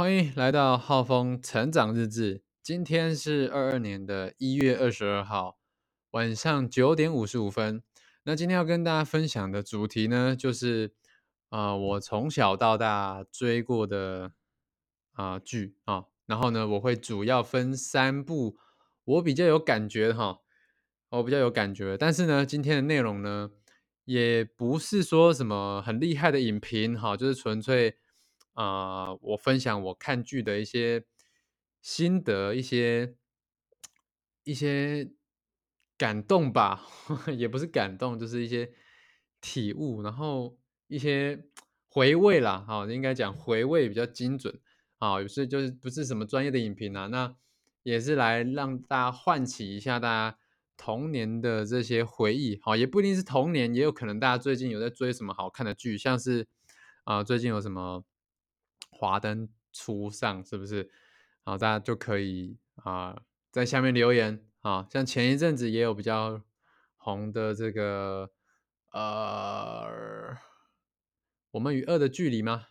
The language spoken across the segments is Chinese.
欢迎来到浩峰成长日志。今天是二二年的一月二十二号晚上九点五十五分。那今天要跟大家分享的主题呢，就是啊、我从小到大追过的啊、剧啊。然后呢，我会主要分三部我比较有感觉的哈，我比较有感觉。但是呢，今天的内容呢，也不是说什么很厉害的影评哈，就是纯粹啊、我分享我看剧的一些心得，一些一些感动吧，也不是感动，就是一些体悟，然后一些回味啦，哈、应该讲回味比较精准啊，有时就是不是什么专业的影评啊，那也是来让大家唤起一下大家童年的这些回忆，好，也不一定是童年，也有可能大家最近有在追什么好看的剧，像是啊、最近有什么华灯初上，是不是？好，大家就可以啊、在下面留言啊，像前一阵子也有比较红的这个呃，我们与恶的距离吗？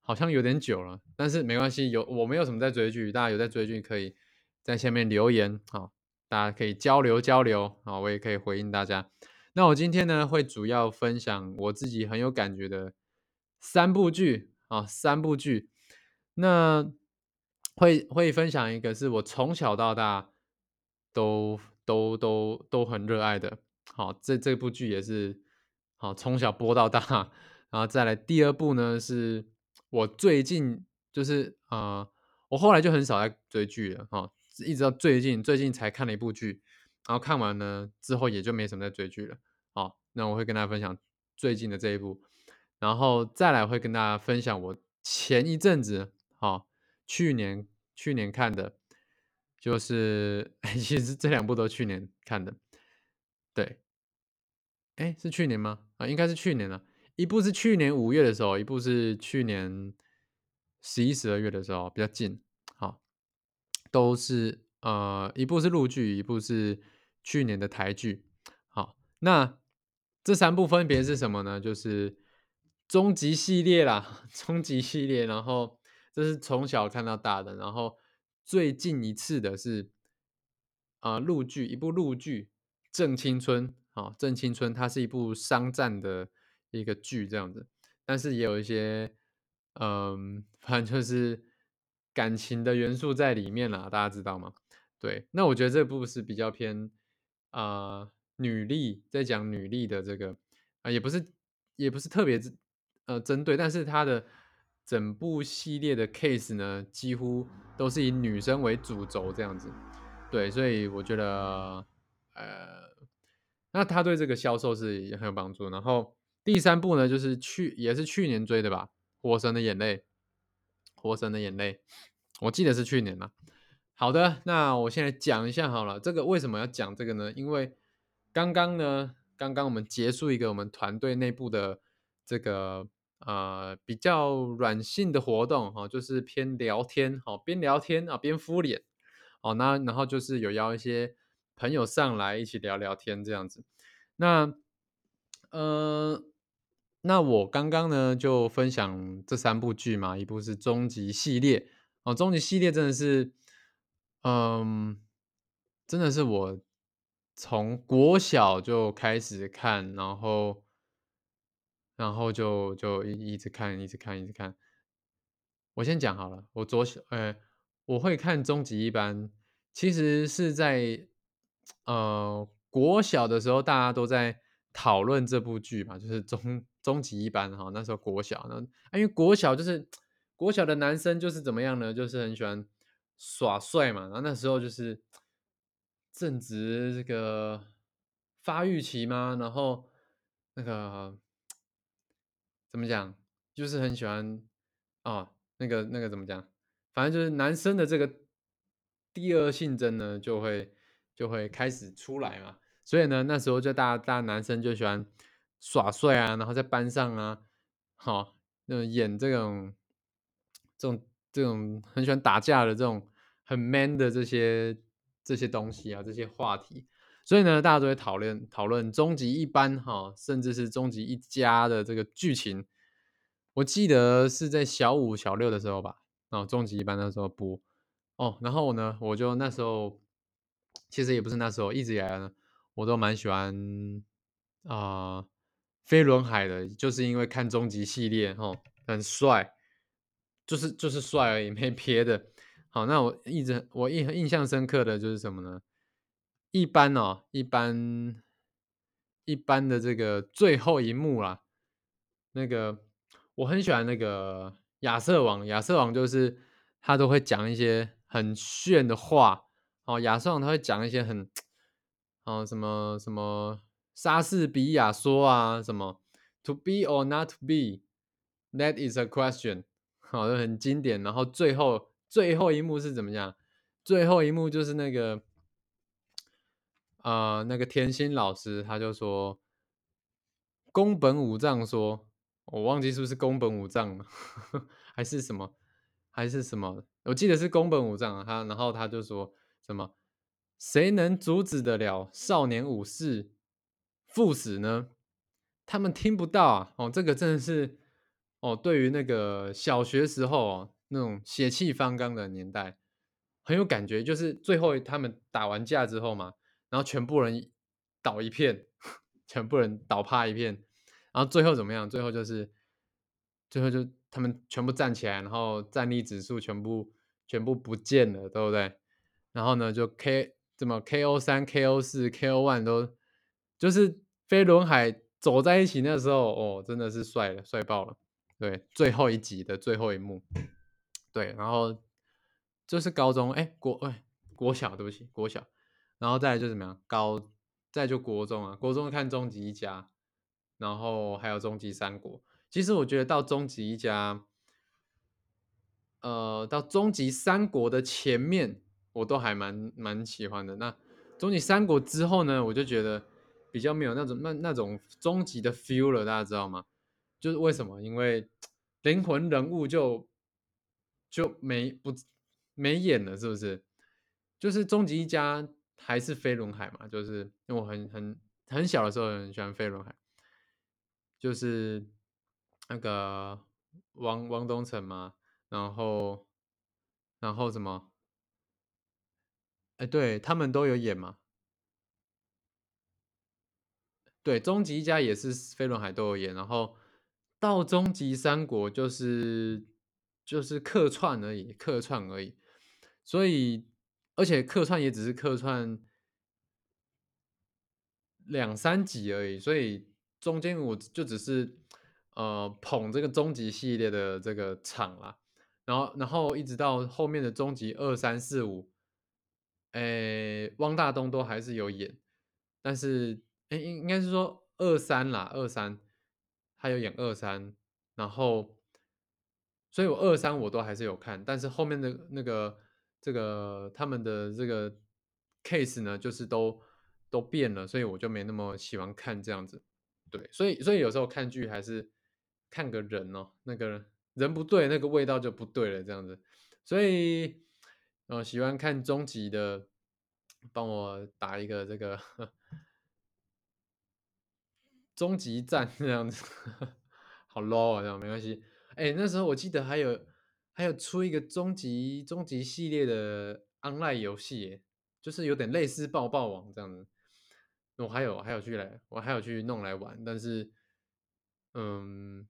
好像有点久了，但是没关系，有我没有什么在追剧，大家有在追剧可以在下面留言啊，大家可以交流交流啊，我也可以回应大家。那我今天呢，会主要分享我自己很有感觉的三部剧啊，三部剧。那会会分享一个是我从小到大都都都都很热爱的，好，这这部剧也是好从小播到大，然后再来第二部呢，是我最近就是啊、我后来就很少在追剧了哈、一直到最近最近才看了一部剧，然后看完呢之后也就没什么在追剧了。好，那我会跟大家分享最近的这一部，然后再来会跟大家分享我前一阵子好、去年去年看的，就是 其实这两部都去年看的，对，哎，是去年吗？啊，应该是去年了。一部是去年五月的时候，一部是去年十一、十二月的时候，比较近。好，都是呃，一部是陆剧，一部是去年的台剧。好，那这三部分别是什么呢？就是终极系列啦，终极系列。然后这是从小看到大的，然后最近一次的是啊、陆剧，一部陆剧《正青春》啊，《正青春》它是一部商战的一个剧这样子，但是也有一些嗯，反正就是感情的元素在里面啦，大家知道吗？对，那我觉得这部是比较偏啊、女力，在讲女力的这个啊、也不是也不是特别呃针对，但是它的整部系列的 case 呢，几乎都是以女生为主轴这样子。对，所以我觉得呃，那他对这个销售是也很有帮助。然后第三部呢，就是去也是去年追的吧，《火神的眼泪》，《火神的眼泪》，我记得是去年啦。好的，那我现在讲一下好了，这个为什么要讲这个呢？因为刚刚呢，刚刚我们结束一个我们团队内部的这个呃比较软性的活动哈、就是偏聊天哈、边聊天啊边敷脸哦，那然后就是有邀一些朋友上来一起聊聊天这样子。那呃，那我刚刚呢就分享这三部剧嘛，一部是终极系列哦，终极系列真的是，嗯，真的是我从国小就开始看，然后然后就就一一直看，一直看，一直看。我先讲好了，我左小，呃，我会看终极一班，其实是在呃国小的时候，大家都在讨论这部剧嘛，就是终终极一班哈，那时候国小，那、啊、因为国小就是国小的男生就是怎么样呢？就是很喜欢耍帅嘛，然后那时候就是正值这个发育期嘛，然后那个怎么讲，就是很喜欢啊，那个那个怎么讲？反正就是男生的这个第二性征呢，就会就会开始出来嘛。所以呢，那时候就大家大家男生就喜欢耍帅啊，然后在班上啊，好、那种演这种这种这种很喜欢打架的这种很 man 的这些这些东西啊，这些话题。所以呢，大家都会讨论讨论终极一班哈，甚至是终极一家的这个剧情。我记得是在小五、小六的时候吧，然哦，终极一班那时候播，哦，然后呢，我就那时候其实也不是那时候，一直以来呢，我都蛮喜欢啊、飞轮海的，就是因为看终极系列，吼，很帅，就是就是帅而已，没别的。好，那我一直我印印象深刻的就是什么呢？一般哦，一般一般的这个最后一幕啦，那个我很喜欢那个亚瑟王，亚瑟王就是他都会讲一些很炫的话哦，亚瑟王他会讲一些很哦什么什么莎士比亚说啊，什么 to be or not to be，that is a question，好的很经典。然后最后最后一幕是怎么样？最后一幕就是那个呃那个甜心老师他就说宫本武藏说，我忘记是不是宫本武藏了，还是什么，还是什么？我记得是宫本武藏啊，他然后他就说什么，谁能阻止得了少年武士赴死呢？他们听不到啊！哦，这个真的是哦，对于那个小学时候哦，那种血气方刚的年代，很有感觉。就是最后他们打完架之后嘛，然后全部人倒一片，全部人倒趴一片，然后最后怎么样？最后就是最后就他们全部站起来，然后战力指数全部全部不见了，对不对？然后呢，就 K 怎么 KO 三、KO 四、KO one 都就是飞轮海走在一起那时候，哦，真的是帅了，帅爆了。对，最后一集的最后一幕，对，然后就是高中，哎，国哎国小，对不起，国小，然后再来就怎么样？高，再就国中啊，国中看终极一家，然后还有终极三国。其实我觉得到终极一家，呃，到终极三国的前面，我都还蛮蛮喜欢的。那终极三国之后呢，我就觉得比较没有那种那那种终极的 feel 了，大家知道吗？就是为什么？因为灵魂人物就就没不没演了，是不是？就是终极一家还是飞轮海嘛，就是因为我很很很小的时候很喜欢飞轮海，就是那个汪汪东城嘛，然后然后什么？哎，对他们都有演嘛，对，终极一家也是飞轮海都有演，然后到终极三国就是就是客串而已，客串而已。所以而且客串也只是客串两三集而已，所以中间我就只是呃捧这个终极系列的这个场啦，然后然后一直到后面的终极二三四五，诶，汪大东都还是有演，但是诶应应该是说二三啦，二三他有演二三，然后所以我二三我都还是有看，但是后面的那个这个他们的这个 case 呢，就是都都变了，所以我就没那么喜欢看这样子。对，所以所以有时候看剧还是看个人哦，那个人不对，那个味道就不对了，这样子。所以，呃，喜欢看终极的，帮我打一个这个终极战这样子，好 low 啊，这样没关系。哎，那时候我记得还有还有出一个终极终极系列的 online 游戏，就是有点类似爆爆王这样子。我还有还有去来，我还有去弄来玩，但是，嗯，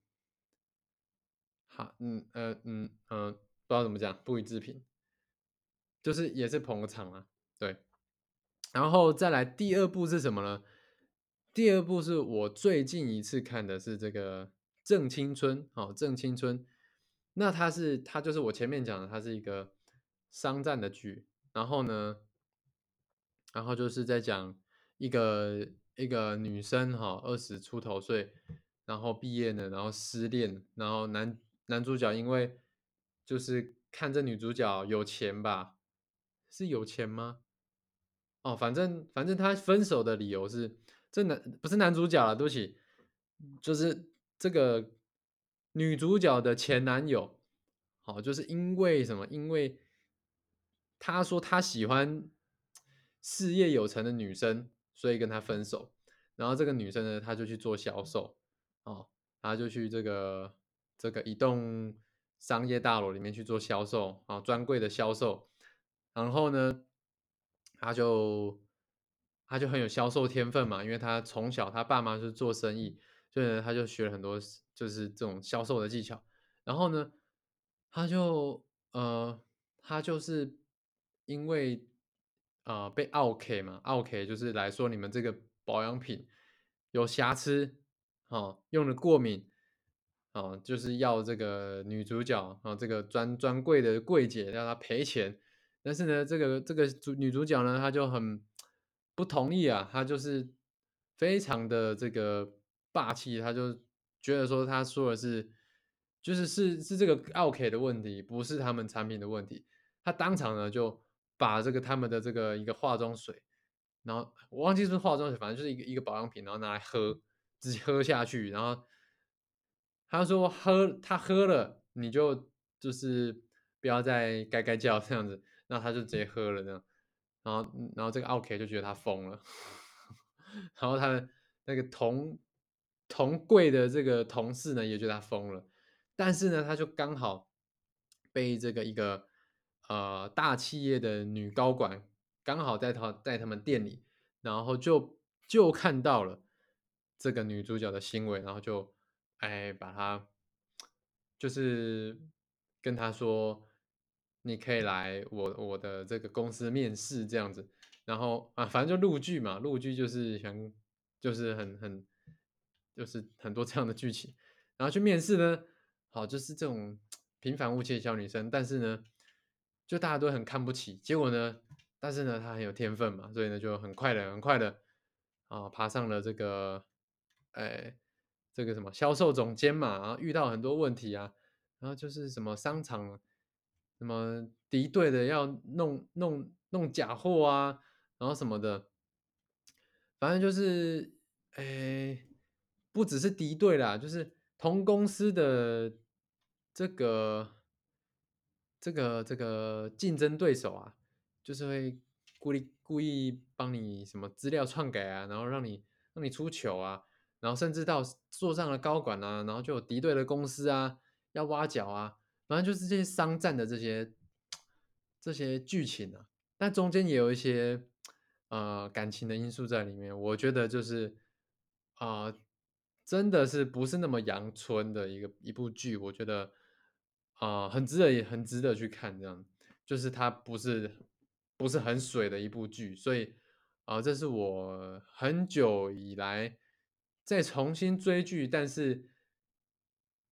好，嗯呃嗯呃，不知道怎么讲，不予置评，就是也是捧个场啊，对。然后再来第二部是什么呢？第二部是我最近一次看的是这个《正青春》哦，《正青春》。那它是它就是我前面讲的，它是一个商战的剧。然后呢，然后就是在讲一个一个女生哈，二十出头岁，然后毕业呢，然后失恋，然后男男主角因为就是看这女主角有钱吧，是有钱吗？哦，反正反正他分手的理由是，这男不是男主角了，对不起，就是这个女主角的前男友，好，就是因为什么？因为他说他喜欢事业有成的女生，所以跟他分手。然后这个女生呢，她就去做销售，哦，她就去这个这个一栋商业大楼里面去做销售啊，专柜的销售。然后呢，他就他就很有销售天分嘛，因为他从小他爸妈是做生意，所以呢，他就学了很多就是这种销售的技巧。然后呢，他就呃，他就是因为啊被 OK 嘛，OK 就是来说你们这个保养品有瑕疵，哦，用了过敏，哦，就是要这个女主角啊，这个专专柜的柜姐要她赔钱。但是呢，这个这个主女主角呢，她就很不同意啊，她就是非常的这个霸气，他就觉得说，他说的是，就是是是这个 OK 的问题，不是他们产品的问题。他当场呢就把这个他们的这个一个化妆水，然后我忘记是化妆水，反正就是一个一个保养品，然后拿来喝，直接喝下去，然后他说喝他喝了，你就就是不要再该该叫这样子。那他就直接喝了这样，然后然后这个 OK 就觉得他疯了，然后他的那个同同柜的这个同事呢也觉得他疯了，但是呢他就刚好被这个一个呃大企业的女高管刚好在他在他们店里，然后就就看到了这个女主角的行为，然后就哎把她就是跟他说。你可以来我我的这个公司面试这样子，然后啊，反正就录剧嘛，录剧就是想就是很很就是很多这样的剧情，然后去面试呢，好就是这种平凡无奇的小女生，但是呢，就大家都很看不起，结果呢，但是呢，她很有天分嘛，所以呢，就很快的很快的啊，爬上了这个哎这个什么销售总监嘛，然后遇到很多问题啊，然后就是什么商场。什么敌对的要弄弄弄假货啊，然后什么的，反正就是，哎，不只是敌对啦，就是同公司的这个这个这个竞争对手啊，就是会故意故意帮你什么资料篡改啊，然后让你让你出糗啊，然后甚至到坐上了高管啊，然后就有敌对的公司啊要挖角啊。反正就是这些商战的这些这些剧情啊，但中间也有一些呃感情的因素在里面。我觉得就是啊，真的是不是那么阳春的一个一部剧。我觉得啊，很值得也很值得去看。这样就是它不是不是很水的一部剧，所以啊，这是我很久以来再重新追剧，但是。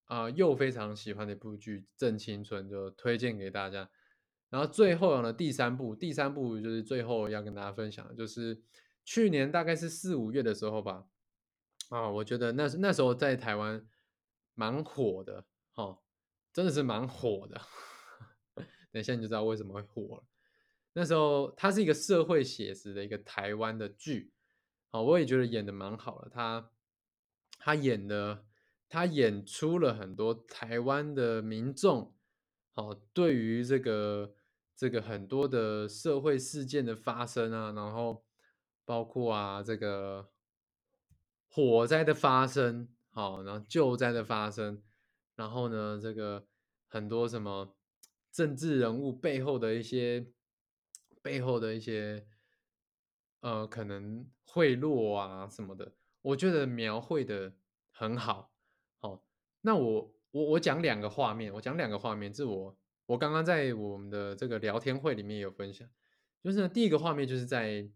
啊，又非常喜欢的一部剧《正青春》，就推荐给大家。然后最后呢，第三部，第三部就是最后要跟大家分享，就是去年大概是四五月的时候吧。啊，我觉得那那时候在台湾蛮火的，哈，真的是蛮火的。等一下你就知道为什么会火了。那时候它是一个社会写实的一个台湾的剧，好，我也觉得演的蛮好的。他他演的。他演出了很多台湾的民众，哦，对于这个这个很多的社会事件的发生啊，然后包括啊这个火灾的发生，好，然后救灾的发生，然后呢，这个很多什么政治人物背后的一些背后的一些呃可能贿赂啊什么的，我觉得描绘的很好。好那我我我讲两个画面，我讲两个画面，是我我刚刚在我们的这个聊天会里面有分享，就是第一个画面就是在，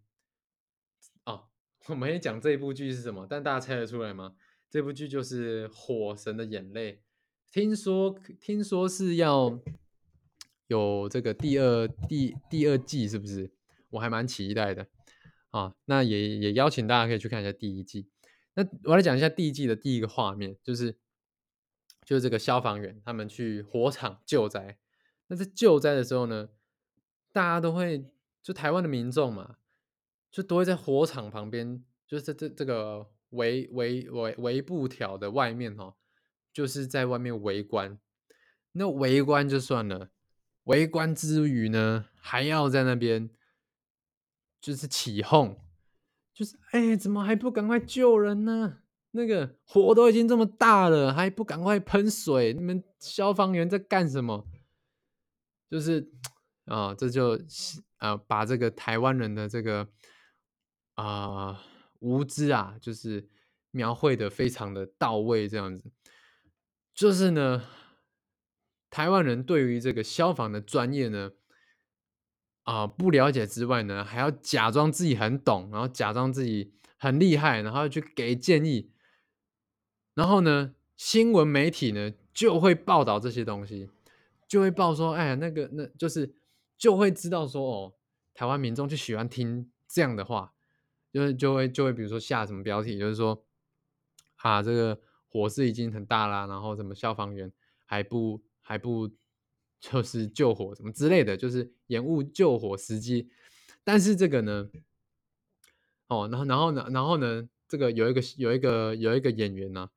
我们也讲这一部剧是什么，但大家猜得出来吗？这部剧就是《火神的眼泪》，听说听说是要有这个第二第第二季，是不是？我还蛮期待的啊，那也也邀请大家可以去看一下第一季。那我来讲一下第一季的第一个画面，就是。就是这个消防员，他们去火场救灾。那在救灾的时候呢，大家都会就台湾的民众嘛，就都会在火场旁边，就是这这这个围围围围布条的外面哈，就是在外面围观。那围观就算了，围观之余呢，还要在那边就是起哄，就是哎，怎么还不赶快救人呢？那个火都已经这么大了，还不赶快喷水？你们消防员在干什么？就是 啊，这就呃把这个台湾人的这个啊无知啊，就是描绘的非常的到位，这样子。就是呢，台湾人对于这个消防的专业呢。啊，不了解之外呢，还要假装自己很懂，然后假装自己很厉害，然后去给建议。然后呢，新闻媒体呢就会报道这些东西，就会报说，哎，那个，那就是就会知道说，哦，台湾民众就喜欢听这样的话，就是就会就会比如说下什么标题，就是说，啊，这个火势已经很大啦，然后什么消防员还不还不。就是救火什么之类的，就是延误救火时机。但是这个呢，哦，然后然后呢，然后呢，这个有一个有一个有一个演员呢，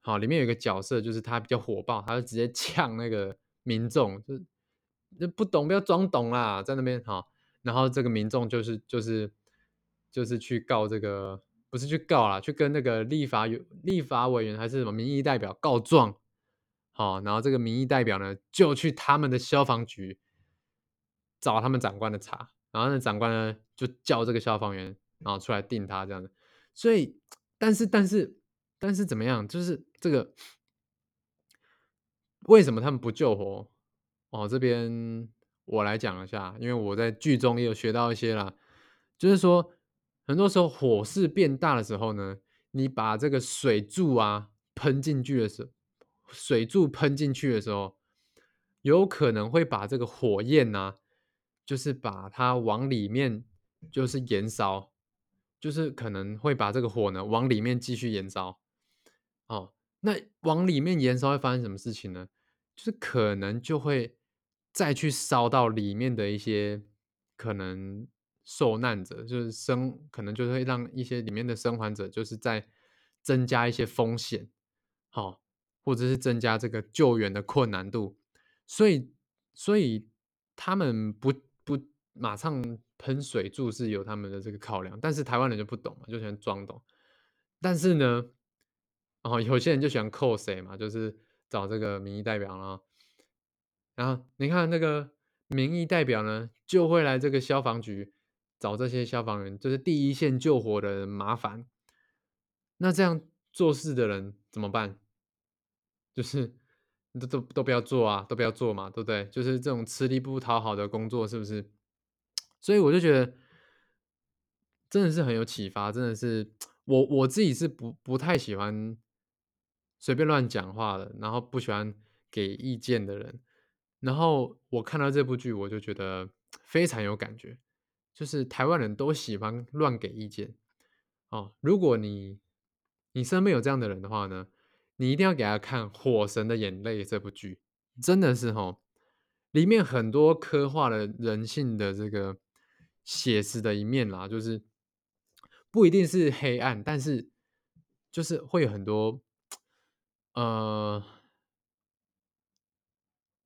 好，里面有一个角色，就是他比较火爆，他就直接呛那个民众，就就不懂不要装懂啦，在那边好，然后这个民众就是就是就是去告这个，不是去告啦，去跟那个立法有立法委员还是什么民意代表告状。好，然后这个民意代表呢，就去他们的消防局找他们长官的茬，然后那长官呢就叫这个消防员，然后出来定他这样子。所以，但是，但是，但是怎么样？就是这个为什么他们不救活？哦，这边我来讲一下，因为我在剧中也有学到一些啦，就是说，很多时候火势变大的时候呢，你把这个水柱啊喷进去的时候。水柱喷进去的时候，有可能会把这个火焰呢，就是把它往里面就是燃烧，就是可能会把这个火呢往里面继续燃烧。哦，那往里面燃烧会发生什么事情呢？就是可能就会再去烧到里面的一些可能受难者，就是生可能就会让一些里面的生还者就是在增加一些风险。好。或者是增加这个救援的困难度，所以所以他们不不马上喷水柱是有他们的这个考量，但是台湾人就不懂嘛，就喜欢装懂。但是呢，哦，有些人就喜欢扣谁嘛，就是找这个民意代表啦。然后你看那个民意代表呢，就会来这个消防局找这些消防员，就是第一线救火的人麻烦。那这样做事的人怎么办？就是都都都不要做啊，都不要做嘛，对不对？就是这种吃力不讨好的工作，是不是？所以我就觉得真的是很有启发，真的是我我自己是不不太喜欢随便乱讲话的，然后不喜欢给意见的人。然后我看到这部剧，我就觉得非常有感觉，就是台湾人都喜欢乱给意见哦。如果你你身边有这样的人的话呢？你一定要给他看《火神的眼泪》这部剧，真的是哈，里面很多刻画了人性的这个写实的一面啦，就是不一定是黑暗，但是就是会有很多呃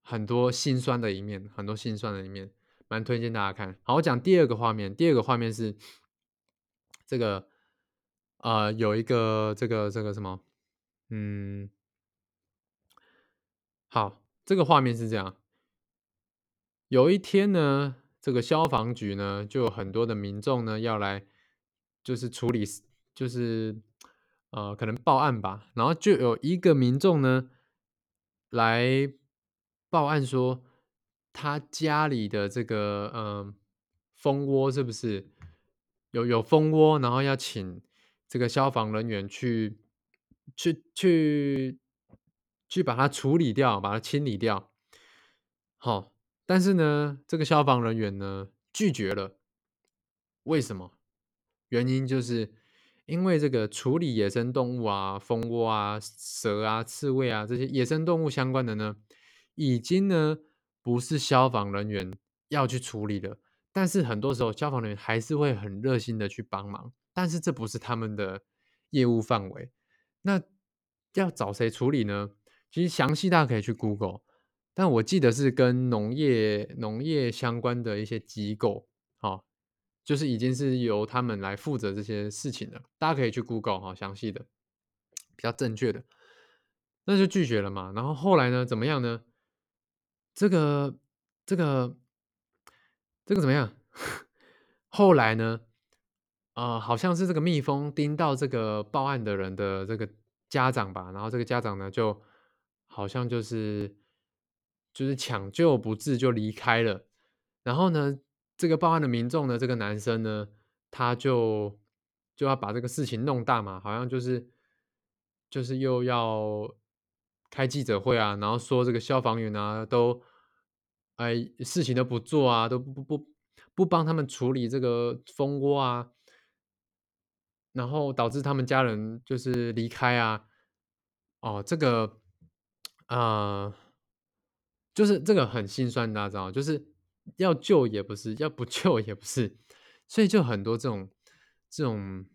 很多心酸的一面，很多心酸的一面，蛮推荐大家看。好，我讲第二个画面，第二个画面是这个呃有一个这个这个什么。嗯，好，这个画面是这样。有一天呢，这个消防局呢，就有很多的民众呢要来，就是处理，就是呃，可能报案吧。然后就有一个民众呢来报案说，他家里的这个嗯蜂窝是不是有有蜂窝，然后要请这个消防人员去。去去去把它处理掉，把它清理掉。好，但是呢，这个消防人员呢拒绝了。为什么？原因就是因为这个处理野生动物啊、蜂窝啊、蛇啊、刺猬啊这些野生动物相关的呢，已经呢不是消防人员要去处理的。但是很多时候，消防人员还是会很热心的去帮忙，但是这不是他们的业务范围。那要找谁处理呢？其实详细大家可以去 Google，但我记得是跟农业农业相关的一些机构，好，就是已经是由他们来负责这些事情了。大家可以去 Google 哈，详细的。比较正确的，那就拒绝了嘛。然后后来呢，怎么样呢？这个这个这个怎么样？后来呢？啊，好像是这个蜜蜂叮到这个报案的人的这个家长吧，然后这个家长呢，就好像就是就是抢救不治就离开了。然后呢，这个报案的民众呢，这个男生呢，他就就要把这个事情弄大嘛，好像就是就是又要开记者会啊，然后说这个消防员啊都哎事情都不做啊，都不不不帮他们处理这个蜂窝啊，然后导致他们家人就是离开啊。哦，这个呃，就是这个很心酸，大家知道，就是要救也不是，要不救也不是，所以就很多这种这种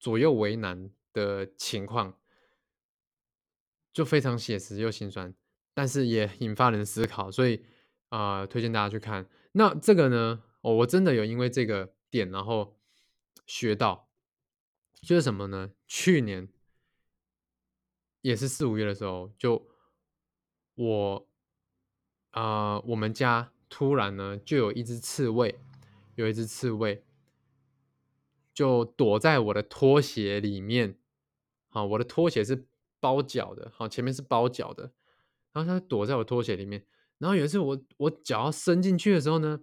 左右为难的情况，就非常写实又心酸，但是也引发人思考，所以啊、呃推荐大家去看。那这个呢，哦，我真的有因为这个点，然后学到，就是什么呢？去年也是四五月的时候，就我啊、我们家突然呢就有一只刺猬，有一只刺猬就躲在我的拖鞋里面。好，我的拖鞋是包脚的，好，前面是包脚的，然后它躲在我拖鞋里面。然后有一次我我脚要伸进去的时候呢，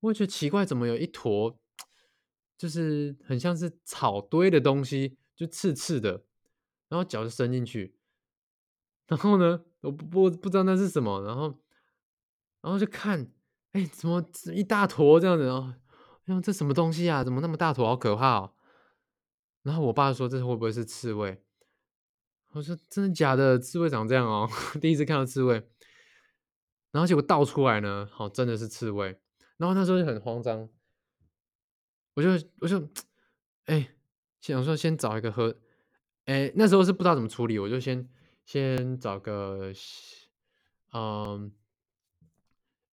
我觉得奇怪，怎么有一坨就是很像是草堆的东西，就刺刺的，然后脚就伸进去，然后呢，我不不不知道那是什么，然后然后就看，哎，怎么一大坨这样子，然后哎呦这什么东西啊？怎么那么大坨，好可怕哦！然后我爸说这会不会是刺猬？我说真的假的？刺猬长这样哦，第一次看到刺猬。然后结果倒出来呢，好真的是刺猬。然后那时候就很慌张，我就我就哎想说先找一个喝，哎那时候是不知道怎么处理，我就先先找个嗯。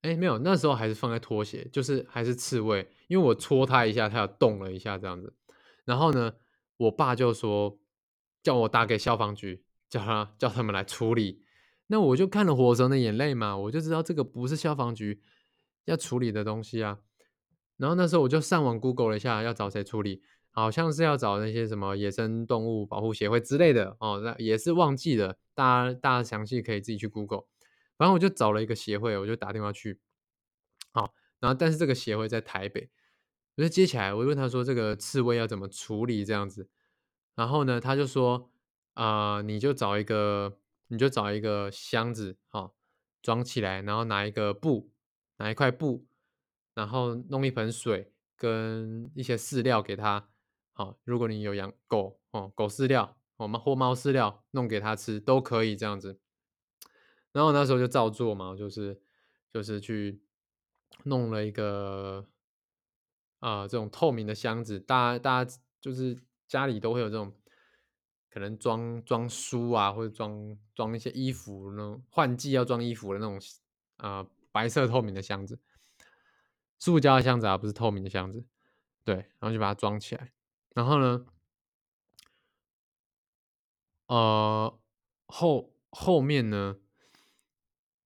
哎，没有，那时候还是放在拖鞋，就是还是刺猬，因为我戳它一下，它有动了一下这样子。然后呢，我爸就说叫我打给消防局，叫他叫他们来处理。那我就看了《火神的眼泪》嘛，我就知道这个不是消防局要处理的东西啊。然后那时候我就上网 Google 了一下，要找谁处理，好像是要找那些什么野生动物保护协会之类的哦，那也是忘记了，大家大家详细可以自己去 Google。反正我就找了一个协会，我就打电话去，好，然后但是这个协会在台北，我就接起来，我就问他说这个刺猬要怎么处理这样子，然后呢，他就说啊、你就找一个，你就找一个箱子，好、装起来，然后拿一个布，拿一块布，然后弄一盆水跟一些饲料给它，好、如果你有养狗哦，狗饲料，哦们或猫饲料弄给它吃都可以这样子。然后那时候就照做嘛，就是就是去弄了一个啊、这种透明的箱子，大家大家就是家里都会有这种可能装装书啊，或者装装一些衣服那种换季要装衣服的那种啊、白色透明的箱子，塑胶的箱子啊，不是透明的箱子，对，然后就把它装起来，然后呢，呃，后后面呢，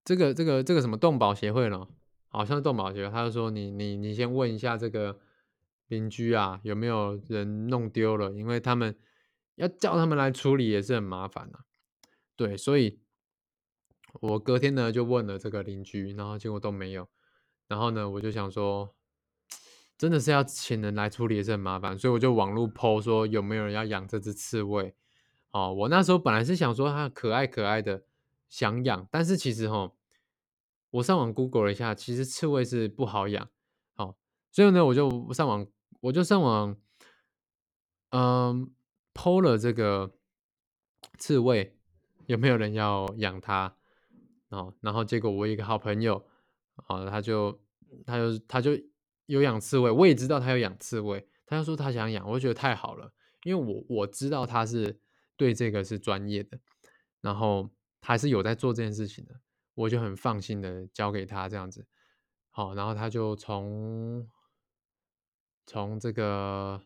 这个这个这个什么动保协会呢，好像是动保协会，他就说你你你先问一下这个邻居啊，有没有人弄丢了，因为他们要叫他们来处理也是很麻烦啊。对，所以我隔天呢就问了这个邻居，然后结果都没有。然后呢，我就想说，真的是要请人来处理也是很麻烦，所以我就网络 po 说有没有人要养这只刺猬。哦，我那时候本来是想说它可爱可爱的，想养，但是其实哈，我上网 Google 了一下，其实刺猬是不好养。好、所以呢，我就上网，我就上网，嗯剖了这个刺猬，有没有人要养它？哦，然后结果我一个好朋友，啊、他就他就他就有养刺猬，我也知道他有养刺猬，他就说他想养，我觉得太好了，因为我我知道他是对这个是专业的，然后他是有在做这件事情的，我就很放心的交给他这样子。好，然后他就从从这个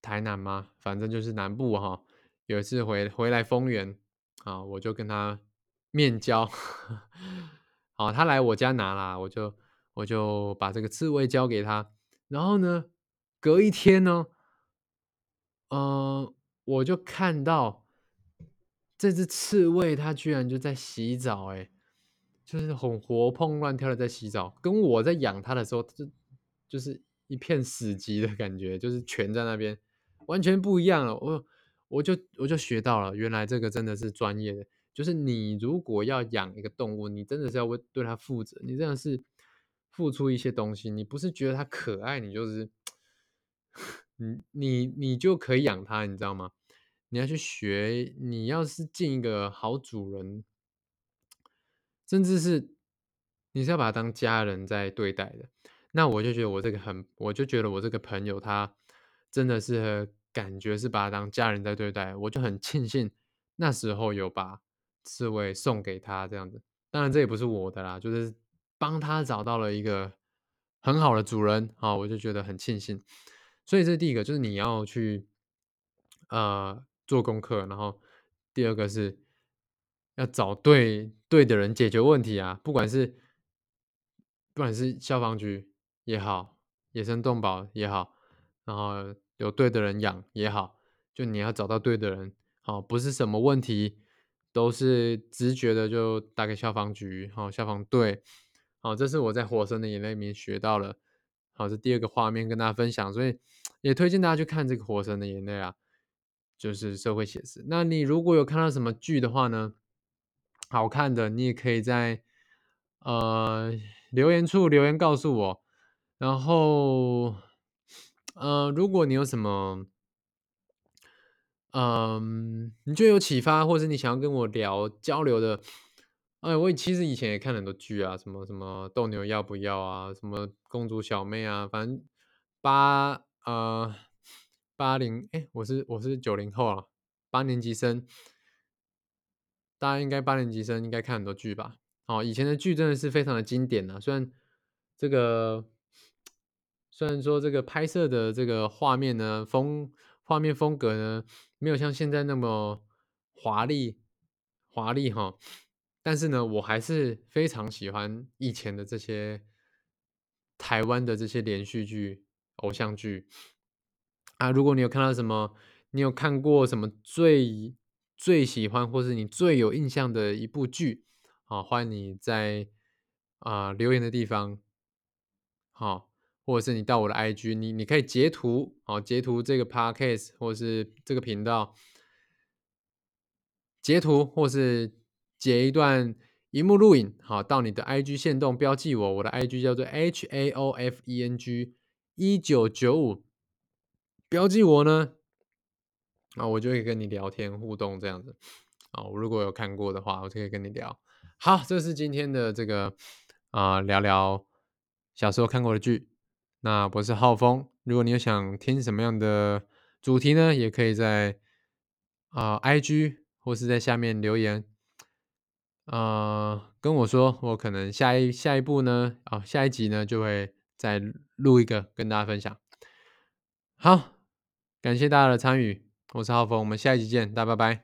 台南嘛，反正就是南部哈，有一次回回来丰原，啊，我就跟他面交，好，他来我家拿啦，我就我就把这个刺猬交给他，然后呢，隔一天呢，呃，我就看到这只刺猬它居然就在洗澡，哎，就是很活蹦乱跳的在洗澡，跟我在养它的时候就就是一片死寂的感觉，就是全在那边，完全不一样了。我我就我就学到了，原来这个真的是专业的。就是你如果要养一个动物，你真的是要为对它负责，你真的是付出一些东西。你不是觉得它可爱，你就是 你你你就可以养它，你知道吗？你要去学，你要是进一个好主人，甚至是你是要把它当家人在对待的。那我就觉得我这个很，我就觉得我这个朋友他真的是感觉是把他当家人在对待，我就很庆幸那时候有把刺猬送给他这样子。当然这也不是我的啦，就是帮他找到了一个很好的主人啊，我就觉得很庆幸。所以这是第一个，就是你要去呃做功课，然后第二个是要找对对的人解决问题啊，不管是不管是消防局也好，野生动保也好，然后有对的人养也好，就你要找到对的人，好，不是什么问题都是直觉的就打给消防局，好，消防队，好，这是我在《火神的眼泪》里面学到了，好，这第二个画面跟大家分享，所以也推荐大家去看这个《火神的眼泪》啊，就是社会写实。那你如果有看到什么剧的话呢，好看的，你也可以在呃留言处留言告诉我，然后呃，如果你有什么嗯，你就有启发，或者是你想要跟我聊交流的，哎，我其实以前也看很多剧啊，什么什么斗牛要不要啊，什么公主小妹啊，反正八呃八零，哎，我是我是九零后啊，八年级生，大家应该八年级生应该看很多剧吧？哦，以前的剧真的是非常的经典啊，虽然这个虽然说这个拍摄的这个画面呢风画面风格呢。没有像现在那么华丽华丽哈，但是呢，我还是非常喜欢以前的这些台湾的这些连续剧、偶像剧啊。如果你有看到什么，你有看过什么最最喜欢或是你最有印象的一部剧啊，欢迎你在啊留言的地方好。或者是你到我的 IG，你你可以截图，好截图这个 podcast 或者是这个频道，截图或是截一段荧幕录影，好到你的 IG 线动标记我，我的 IG 叫做 H A O F E N G 一九九五，标记我呢，啊我就会跟你聊天互动这样子，啊我如果有看过的话，我就可以跟你聊。好，这是今天的这个啊聊聊小时候看过的剧。那我是浩峰，如果你有想听什么样的主题呢，也可以在啊 IG 或是在下面留言，呃跟我说，我可能下一下一步呢，啊下一集呢就会再录一个跟大家分享。好，感谢大家的参与，我是浩峰，我们下一集见，大家拜拜。